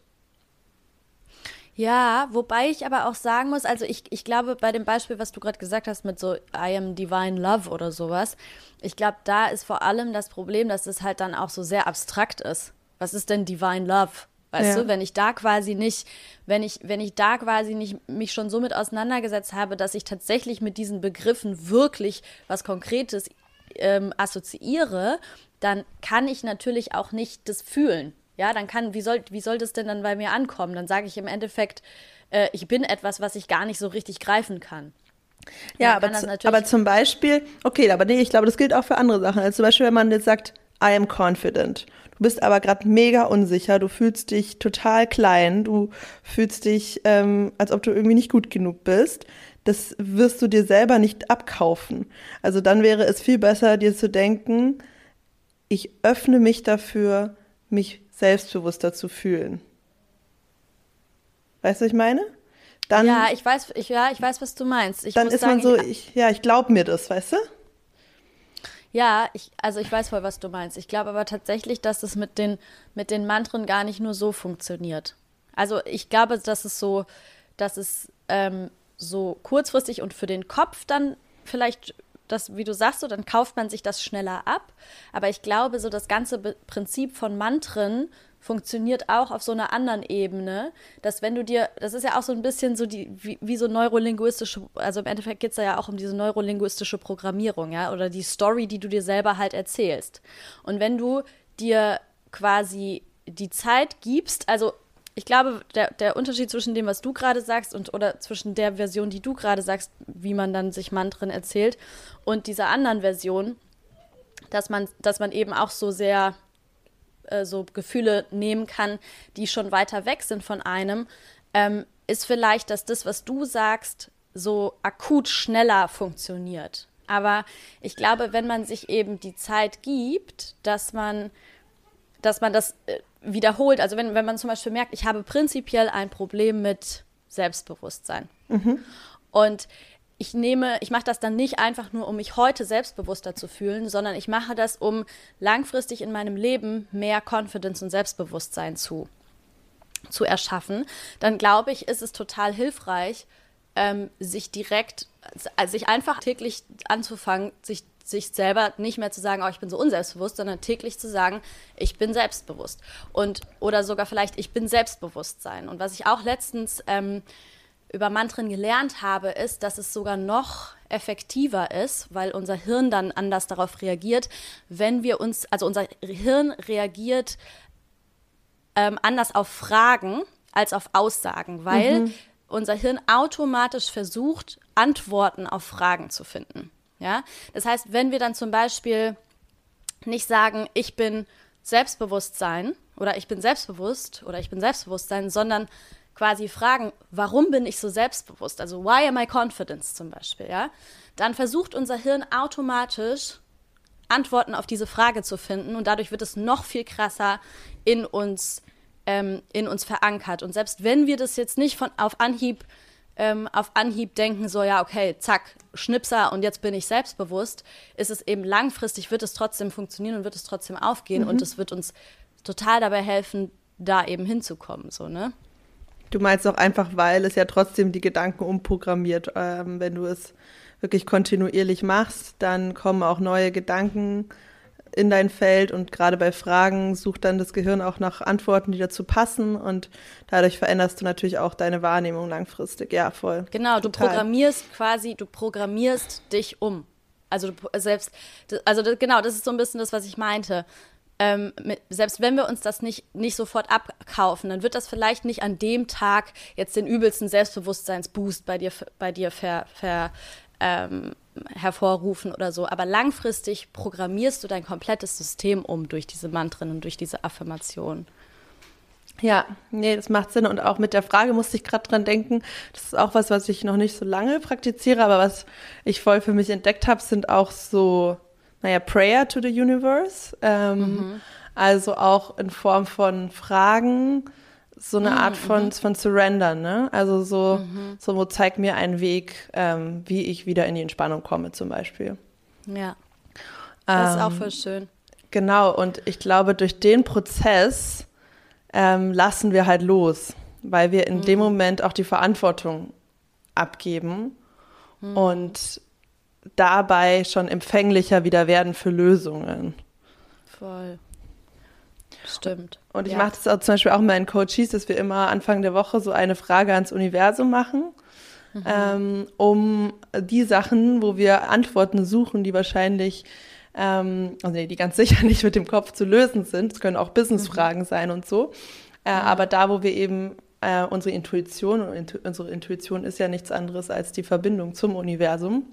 Ja, wobei ich aber auch sagen muss, also ich, ich glaube, bei dem Beispiel, was du gerade gesagt hast mit so I am divine love oder sowas, ich glaube, da ist vor allem das Problem, dass es halt dann auch so sehr abstrakt ist. Was ist denn divine love? Weißt ja. du, wenn ich da quasi nicht, wenn ich, wenn ich da quasi nicht mich schon so mit auseinandergesetzt habe, dass ich tatsächlich mit diesen Begriffen wirklich was Konkretes ähm, assoziiere, dann kann ich natürlich auch nicht das fühlen. Ja, dann kann, wie soll, wie soll das denn dann bei mir ankommen? Dann sage ich im Endeffekt, äh, ich bin etwas, was ich gar nicht so richtig greifen kann. Ja, aber, aber zum Beispiel, okay, aber nee, ich glaube, das gilt auch für andere Sachen. Also zum Beispiel, wenn man jetzt sagt, I am confident. Du bist aber gerade mega unsicher, du fühlst dich total klein, du fühlst dich, ähm, als ob du irgendwie nicht gut genug bist. Das wirst du dir selber nicht abkaufen. Also dann wäre es viel besser, dir zu denken, ich öffne mich dafür, mich selbstbewusster zu fühlen. Weißt du, was ich meine? Dann, ja, ich weiß, ich, ja, ich weiß, was du meinst. Ich dann ist sagen, man so, ich, ja, ich glaube mir das, weißt du? Ja, ich, also ich weiß voll, was du meinst. Ich glaube aber tatsächlich, dass es mit den, mit den Mantren gar nicht nur so funktioniert. Also ich glaube, dass es so, dass es ähm, so kurzfristig und für den Kopf dann vielleicht das, wie du sagst, so, dann kauft man sich das schneller ab. Aber ich glaube, so das ganze Prinzip von Mantren funktioniert auch auf so einer anderen Ebene, dass wenn du dir, das ist ja auch so ein bisschen so die, wie, wie so neurolinguistische, also im Endeffekt geht es da ja auch um diese neurolinguistische Programmierung, ja, oder die Story, die du dir selber halt erzählst. Und wenn du dir quasi die Zeit gibst, also ich glaube, der, der Unterschied zwischen dem, was du gerade sagst und oder zwischen der Version, die du gerade sagst, wie man dann sich Mantren erzählt, und dieser anderen Version, dass man, dass man eben auch so sehr äh, so Gefühle nehmen kann, die schon weiter weg sind von einem, ähm, ist vielleicht, dass das, was du sagst, so akut schneller funktioniert. Aber ich glaube, wenn man sich eben die Zeit gibt, dass man, dass man das äh, wiederholt. Also wenn, wenn man zum Beispiel merkt, ich habe prinzipiell ein Problem mit Selbstbewusstsein. Mhm. Und ich nehme, ich mache das dann nicht einfach nur, um mich heute selbstbewusster zu fühlen, sondern ich mache das, um langfristig in meinem Leben mehr Confidence und Selbstbewusstsein zu, zu erschaffen. Dann glaube ich, ist es total hilfreich, ähm, sich direkt, also sich einfach täglich anzufangen, sich sich selber nicht mehr zu sagen, oh, ich bin so unselbstbewusst, sondern täglich zu sagen, ich bin selbstbewusst. Und, oder sogar vielleicht, ich bin Selbstbewusstsein. Und was ich auch letztens ähm, über Mantren gelernt habe, ist, dass es sogar noch effektiver ist, weil unser Hirn dann anders darauf reagiert, wenn wir uns, also unser Hirn reagiert ähm, anders auf Fragen als auf Aussagen, weil mhm. unser Hirn automatisch versucht, Antworten auf Fragen zu finden. Ja? Das heißt, wenn wir dann zum Beispiel nicht sagen, ich bin Selbstbewusstsein oder ich bin selbstbewusst oder ich bin Selbstbewusstsein, sondern quasi fragen, warum bin ich so selbstbewusst? Also why am I confident zum Beispiel, ja? Dann versucht unser Hirn automatisch Antworten auf diese Frage zu finden und dadurch wird es noch viel krasser in uns, ähm, in uns verankert. Und selbst wenn wir das jetzt nicht von auf Anhieb ähm, auf Anhieb denken, so ja, okay, zack, Schnipser und jetzt bin ich selbstbewusst, ist es eben langfristig, wird es trotzdem funktionieren und wird es trotzdem aufgehen mhm. und es wird uns total dabei helfen, da eben hinzukommen, so, ne? Du meinst auch einfach, weil es ja trotzdem die Gedanken umprogrammiert. Ähm, wenn du es wirklich kontinuierlich machst, dann kommen auch neue Gedanken in dein Feld und gerade bei Fragen sucht dann das Gehirn auch nach Antworten, die dazu passen und dadurch veränderst du natürlich auch deine Wahrnehmung langfristig. Ja, voll. Genau, Total. du programmierst quasi, du programmierst dich um. Also du, selbst, also genau, das ist so ein bisschen das, was ich meinte ähm, mit, selbst wenn wir uns das nicht, nicht sofort abkaufen, dann wird das vielleicht nicht an dem Tag jetzt den übelsten Selbstbewusstseinsboost bei dir, bei dir ver, ver, ähm, hervorrufen oder so. Aber langfristig programmierst du dein komplettes System um durch diese Mantren und durch diese Affirmationen. Ja, nee, das macht Sinn. Und auch mit der Frage musste ich gerade dran denken. Das ist auch was, was ich noch nicht so lange praktiziere, aber was ich voll für mich entdeckt habe, sind auch so naja, Prayer to the Universe. Ähm, mhm. Also auch in Form von Fragen, so eine mhm, Art von, mhm. von Surrender, ne? Also so, mhm. so zeig mir einen Weg, ähm, wie ich wieder in die Entspannung komme, zum Beispiel. Ja. Das ist auch ähm, voll schön. Genau, und ich glaube, durch den Prozess ähm, lassen wir halt los, weil wir in dem mhm. Moment auch die Verantwortung abgeben. Mhm. Und dabei schon empfänglicher wieder werden für Lösungen. Voll. Stimmt. Und ich ja. mache das auch zum Beispiel auch mit meinen Coaches, dass wir immer Anfang der Woche so eine Frage ans Universum machen, mhm. ähm, um die Sachen, wo wir Antworten suchen, die wahrscheinlich, ähm, also nee, die ganz sicher nicht mit dem Kopf zu lösen sind, es können auch Businessfragen mhm. sein und so, äh, mhm. aber da, wo wir eben äh, unsere Intuition, und intu unsere Intuition ist ja nichts anderes als die Verbindung zum Universum,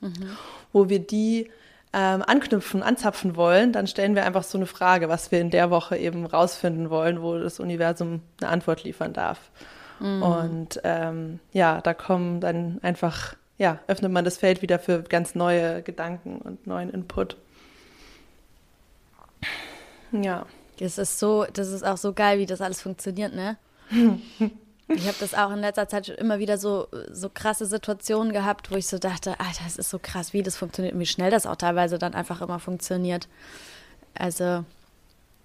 mhm. wo wir die ähm, anknüpfen, anzapfen wollen, dann stellen wir einfach so eine Frage, was wir in der Woche eben rausfinden wollen, wo das Universum eine Antwort liefern darf. Mhm. Und ähm, ja, da kommen dann einfach, ja, öffnet man das Feld wieder für ganz neue Gedanken und neuen Input. Ja. Das ist so, das ist auch so geil, wie das alles funktioniert, ne? Ich habe das auch in letzter Zeit schon immer wieder so, so krasse Situationen gehabt, wo ich so dachte, Alter, das ist so krass, wie das funktioniert und wie schnell das auch teilweise dann einfach immer funktioniert. Also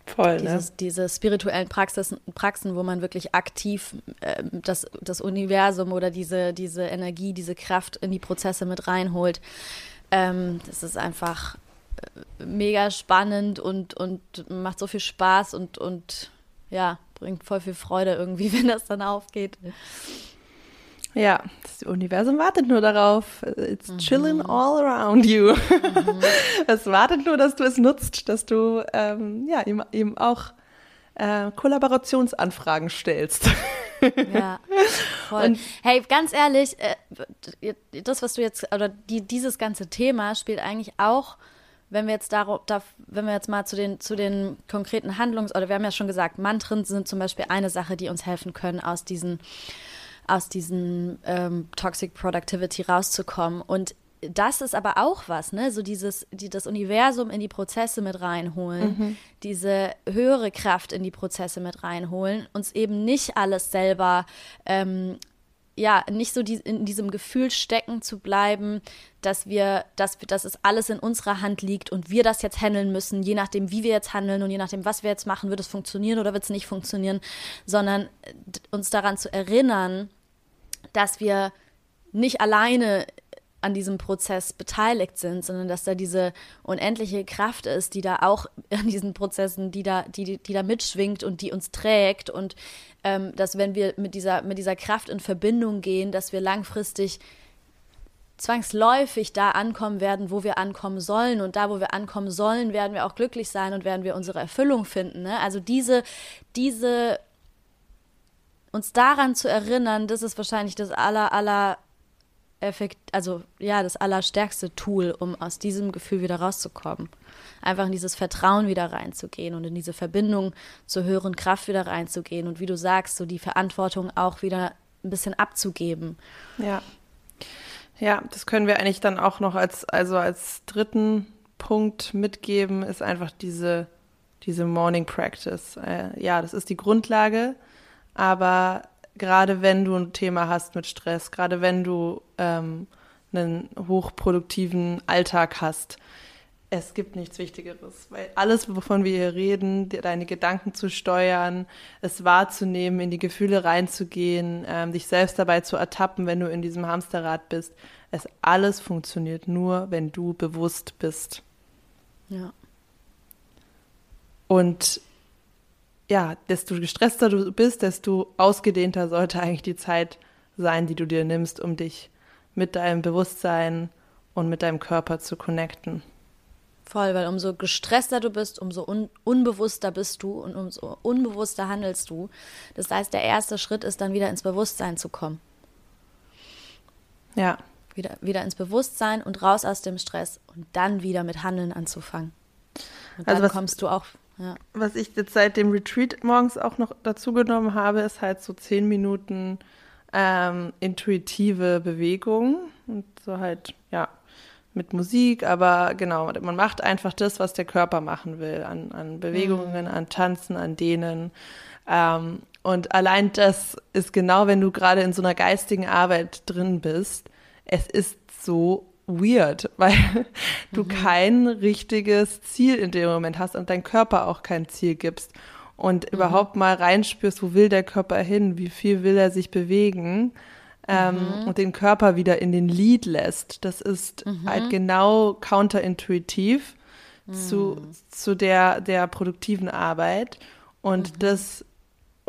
Voll, ne? dieses, ne? diese spirituellen Praxis, Praxen, wo man wirklich aktiv äh, das, das Universum oder diese, diese Energie, diese Kraft in die Prozesse mit reinholt. Ähm, das ist einfach äh, mega spannend und, und macht so viel Spaß und, und ja, bringt voll viel Freude irgendwie, wenn das dann aufgeht. Ja, das Universum wartet nur darauf. It's mhm. chilling all around you. Mhm. Es wartet nur, dass du es nutzt, dass du ähm, ja, ihm, ihm auch äh, Kollaborationsanfragen stellst. Ja, voll. Und, hey, ganz ehrlich, äh, das, was du jetzt, oder die, dieses ganze Thema spielt eigentlich auch wenn wir jetzt darauf, wenn wir jetzt mal zu den, zu den konkreten Handlungs- oder wir haben ja schon gesagt, Mantren sind zum Beispiel eine Sache, die uns helfen können, aus diesen, aus diesen ähm, Toxic Productivity rauszukommen. Und das ist aber auch was, ne? So dieses, die, das Universum in die Prozesse mit reinholen, mhm. diese höhere Kraft in die Prozesse mit reinholen, uns eben nicht alles selber ähm, ja, nicht so die, in diesem Gefühl stecken zu bleiben, dass wir, dass wir, dass es alles in unserer Hand liegt und wir das jetzt handeln müssen, je nachdem, wie wir jetzt handeln und je nachdem, was wir jetzt machen, wird es funktionieren oder wird es nicht funktionieren, sondern uns daran zu erinnern, dass wir nicht alleine an diesem Prozess beteiligt sind, sondern dass da diese unendliche Kraft ist, die da auch an diesen Prozessen, die da, die, die da mitschwingt und die uns trägt und ähm, dass wenn wir mit dieser, mit dieser Kraft in Verbindung gehen, dass wir langfristig zwangsläufig da ankommen werden, wo wir ankommen sollen. Und da, wo wir ankommen sollen, werden wir auch glücklich sein und werden wir unsere Erfüllung finden. Ne? Also diese, diese, uns daran zu erinnern, das ist wahrscheinlich das aller, aller effekt, also ja, das allerstärkste Tool, um aus diesem Gefühl wieder rauszukommen. Einfach in dieses Vertrauen wieder reinzugehen und in diese Verbindung zur höheren Kraft wieder reinzugehen und wie du sagst, so die Verantwortung auch wieder ein bisschen abzugeben. Ja. Ja, das können wir eigentlich dann auch noch als, also als dritten Punkt mitgeben, ist einfach diese, diese Morning Practice. Äh, ja, das ist die Grundlage, aber gerade wenn du ein Thema hast mit Stress, gerade wenn du ähm, einen hochproduktiven Alltag hast, es gibt nichts Wichtigeres, weil alles, wovon wir hier reden, deine Gedanken zu steuern, es wahrzunehmen, in die Gefühle reinzugehen, ähm, dich selbst dabei zu ertappen, wenn du in diesem Hamsterrad bist, es alles funktioniert nur, wenn du bewusst bist. Ja. Und ja, desto gestresster du bist, desto ausgedehnter sollte eigentlich die Zeit sein, die du dir nimmst, um dich mit deinem Bewusstsein und mit deinem Körper zu connecten. Voll, weil umso gestresster du bist, umso un unbewusster bist du und umso unbewusster handelst du. Das heißt, der erste Schritt ist dann wieder ins Bewusstsein zu kommen. Ja. Wieder, wieder ins Bewusstsein und raus aus dem Stress und dann wieder mit Handeln anzufangen. Und also dann kommst du auch ja. Was ich jetzt seit dem Retreat morgens auch noch dazu genommen habe, ist halt so zehn Minuten ähm, intuitive Bewegung und so halt, ja, mit Musik, aber genau, man macht einfach das, was der Körper machen will, an, an Bewegungen, mhm. an Tanzen, an Dehnen. Ähm, und allein das ist genau, wenn du gerade in so einer geistigen Arbeit drin bist, es ist so weird, weil du mhm. kein richtiges Ziel in dem Moment hast und dein Körper auch kein Ziel gibst und mhm. überhaupt mal reinspürst, wo will der Körper hin, wie viel will er sich bewegen ähm, mhm. und den Körper wieder in den Lead lässt. Das ist mhm. halt genau counterintuitiv zu, mhm. zu der, der produktiven Arbeit und mhm. das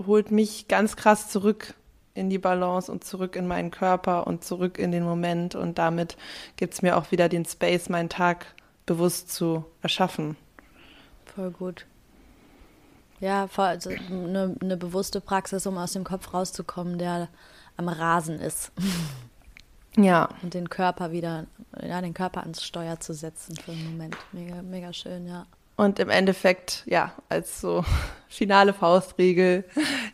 holt mich ganz krass zurück in die Balance und zurück in meinen Körper und zurück in den Moment. Und damit gibt es mir auch wieder den Space, meinen Tag bewusst zu erschaffen. Voll gut. Ja, voll, also eine, eine bewusste Praxis, um aus dem Kopf rauszukommen, der am Rasen ist. Ja. Und den Körper wieder, ja, den Körper ans Steuer zu setzen für einen Moment. Mega, mega schön, ja. Und im Endeffekt, ja, als so finale Faustregel,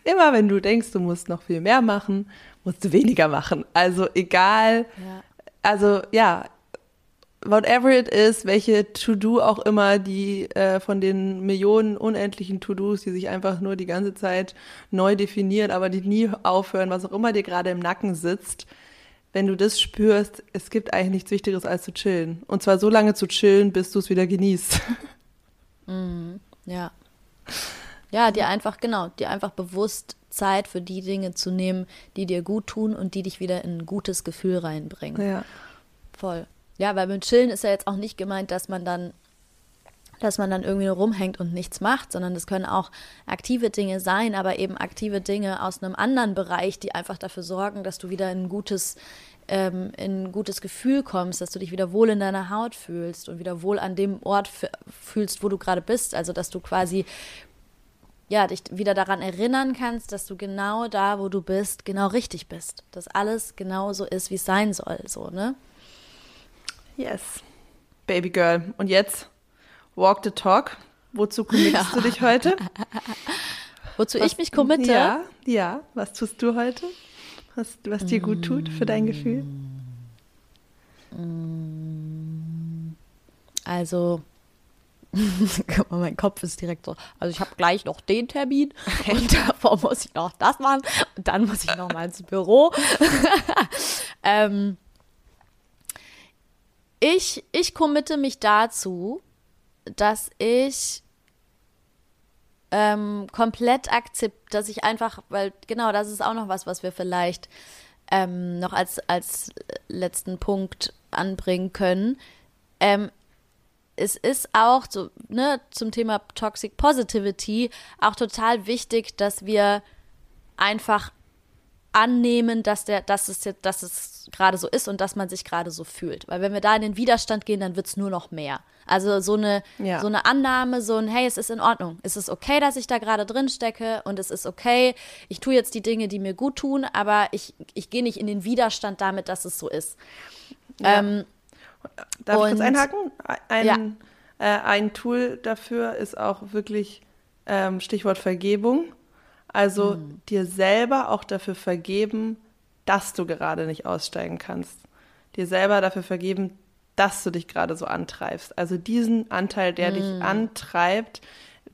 immer wenn du denkst, du musst noch viel mehr machen, musst du weniger machen. Also egal, ja. also ja, whatever it is, welche To-Do auch immer, die äh, von den Millionen unendlichen To-Dos, die sich einfach nur die ganze Zeit neu definieren, aber die nie aufhören, was auch immer dir gerade im Nacken sitzt, wenn du das spürst, es gibt eigentlich nichts Wichtigeres als zu chillen. Und zwar so lange zu chillen, bis du es wieder genießt. Mhm. Ja. Ja, dir einfach, genau, dir einfach bewusst Zeit für die Dinge zu nehmen, die dir gut tun und die dich wieder in ein gutes Gefühl reinbringen. Ja. Voll. Ja, weil mit Chillen ist ja jetzt auch nicht gemeint, dass man dann dass man dann irgendwie nur rumhängt und nichts macht, sondern es können auch aktive Dinge sein, aber eben aktive Dinge aus einem anderen Bereich, die einfach dafür sorgen, dass du wieder in ein gutes, ähm, in ein gutes Gefühl kommst, dass du dich wieder wohl in deiner Haut fühlst und wieder wohl an dem Ort fühlst, wo du gerade bist. Also dass du quasi ja, dich wieder daran erinnern kannst, dass du genau da, wo du bist, genau richtig bist. Dass alles genau so ist, wie es sein soll, so, ne? Yes. Baby Girl. Und jetzt walk the talk. Wozu committest ja. du dich heute? Wozu was, ich mich committe? Ja, ja. Was tust du heute? Was, was dir gut tut für dein Gefühl? Also, guck mal, mein Kopf ist direkt so. Also, ich habe gleich noch den Termin und davor muss ich noch das machen und dann muss ich noch mal ins Büro. ähm, ich, ich committe mich dazu, dass ich ähm, komplett akzept, dass ich einfach, weil genau das ist auch noch was, was wir vielleicht ähm, noch als, als letzten Punkt anbringen können. Ähm, es ist auch so, ne, zum Thema Toxic Positivity auch total wichtig, dass wir einfach annehmen, dass der, dass es jetzt, dass es gerade so ist und dass man sich gerade so fühlt. Weil wenn wir da in den Widerstand gehen, dann wird es nur noch mehr. Also so eine, Ja. so eine Annahme, so ein, hey, es ist in Ordnung. Es ist okay, dass ich da gerade drin stecke und es ist okay, ich tue jetzt die Dinge, die mir gut tun, aber ich, ich gehe nicht in den Widerstand damit, dass es so ist. Ja. Ähm, Darf ich kurz Und- einhaken? Ein, Ja. äh, ein Tool dafür ist auch wirklich ähm, Stichwort Vergebung. Also Hm. dir selber auch dafür vergeben, dass du gerade nicht aussteigen kannst. Dir selber dafür vergeben, dass du dich gerade so antreibst. Also diesen Anteil, der Hm. dich antreibt,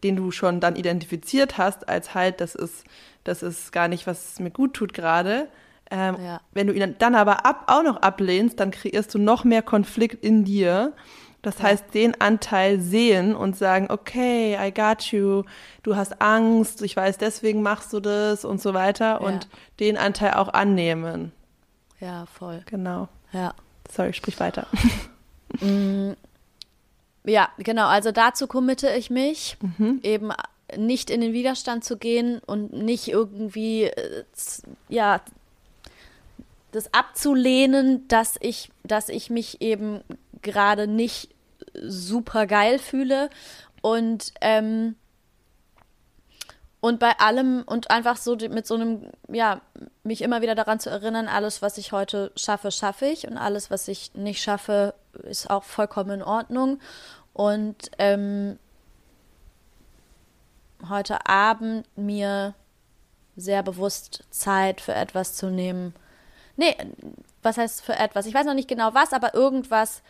den du schon dann identifiziert hast, als halt, das ist, das ist gar nicht, was mir gut tut gerade. Ähm, Ja. Wenn du ihn dann aber ab, auch noch ablehnst, dann kreierst du noch mehr Konflikt in dir. Das heißt, den Anteil sehen und sagen, okay, I got you, du hast Angst, ich weiß, deswegen machst du das und so weiter. Und den Anteil auch annehmen. ja, voll. Genau. Ja. Sorry, sprich weiter. Ja, genau. Also dazu committe ich mich, eben nicht in den Widerstand zu gehen und nicht irgendwie, äh, ja, das abzulehnen, dass ich, dass ich mich eben gerade nicht super geil fühle und ähm, und bei allem und einfach so mit so einem, ja, mich immer wieder daran zu erinnern, alles, was ich heute schaffe, schaffe ich und alles, was ich nicht schaffe, ist auch vollkommen in Ordnung. Und ähm, heute Abend mir sehr bewusst Zeit für etwas zu nehmen. Nee, was heißt für etwas? Ich weiß noch nicht genau was, aber irgendwas,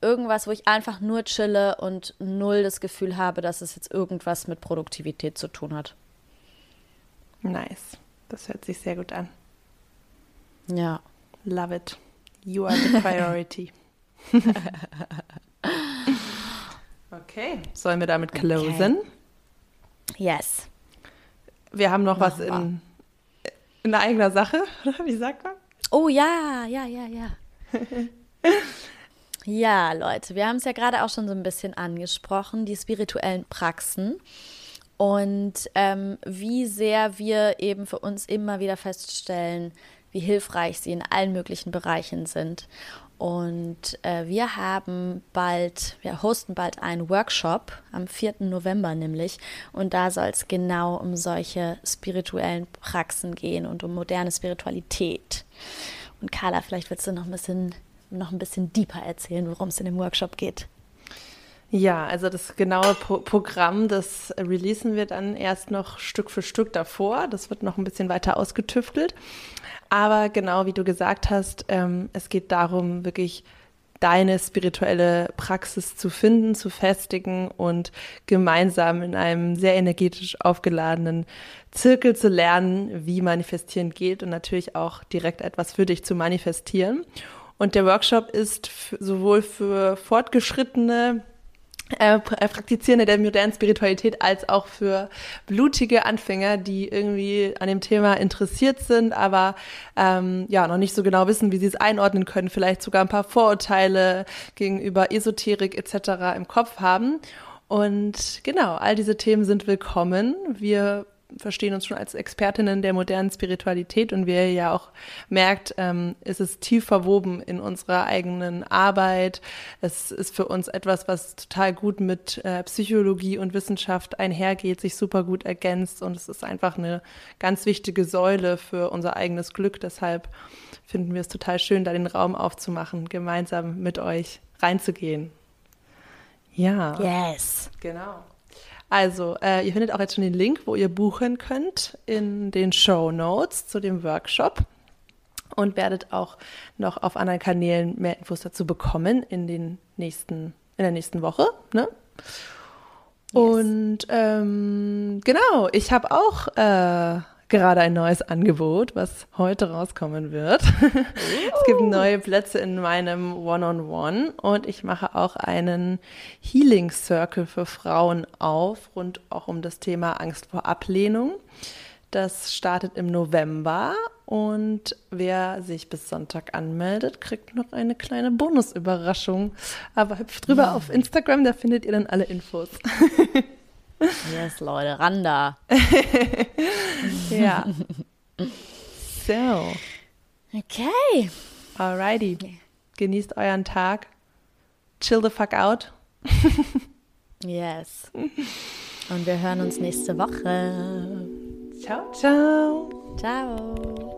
irgendwas, wo ich einfach nur chille und null das Gefühl habe, dass es jetzt irgendwas mit Produktivität zu tun hat. Nice. Das hört sich sehr gut an. Ja. Love it. You are the priority. okay. Sollen wir damit closen? Yes. Wir haben noch was Machen in, in eigener Sache, oder? Wie sagt man? Oh ja, ja, ja, ja. ja, Leute, wir haben es ja gerade auch schon so ein bisschen angesprochen, die spirituellen Praxen und ähm, wie sehr wir eben für uns immer wieder feststellen, wie hilfreich sie in allen möglichen Bereichen sind. Und äh, wir haben bald, wir hosten bald einen Workshop am 4. November nämlich. Und da soll es genau um solche spirituellen Praxen gehen und um moderne Spiritualität. Und Carla, vielleicht willst du noch ein bisschen, noch ein bisschen deeper erzählen, worum es in dem Workshop geht. Ja, also das genaue Pro Programm, das releasen wir dann erst noch Stück für Stück davor. Das wird noch ein bisschen weiter ausgetüftelt. Aber genau wie du gesagt hast, ähm, es geht darum, wirklich deine spirituelle Praxis zu finden, zu festigen und gemeinsam in einem sehr energetisch aufgeladenen Zirkel zu lernen, wie manifestieren geht und natürlich auch direkt etwas für dich zu manifestieren. Und der Workshop ist sowohl für Fortgeschrittene, äh, Praktizierende der modernen Spiritualität als auch für blutige Anfänger, die irgendwie an dem Thema interessiert sind, aber ähm, ja noch nicht so genau wissen, wie sie es einordnen können, vielleicht sogar ein paar Vorurteile gegenüber Esoterik etc. im Kopf haben. Und genau, all diese Themen sind willkommen. Wir verstehen uns schon als Expertinnen der modernen Spiritualität und wie ihr ja auch merkt, ähm, ist es tief verwoben in unserer eigenen Arbeit. Es ist für uns etwas, was total gut mit äh, Psychologie und Wissenschaft einhergeht, sich super gut ergänzt und es ist einfach eine ganz wichtige Säule für unser eigenes Glück. Deshalb finden wir es total schön, da den Raum aufzumachen, gemeinsam mit euch reinzugehen. Ja. Yes. Genau. Also, äh, ihr findet auch jetzt schon den Link, wo ihr buchen könnt in den Show Notes zu dem Workshop und werdet auch noch auf anderen Kanälen mehr Infos dazu bekommen in den nächsten, in der nächsten Woche. Ne? Und ähm, genau, ich habe auch äh, gerade ein neues Angebot, was heute rauskommen wird. es gibt neue Plätze in meinem One-on-One und ich mache auch einen Healing Circle für Frauen auf, rund auch um das Thema Angst vor Ablehnung. Das startet im November und wer sich bis Sonntag anmeldet, kriegt noch eine kleine Bonusüberraschung. Aber hüpft drüber auf Instagram, da findet ihr dann alle Infos. Yes, Leute, Randa. ja. So, Okay. alrighty. Genießt euren Tag. Chill the fuck out. yes. Und wir hören uns nächste Woche. Ciao, ciao. Ciao.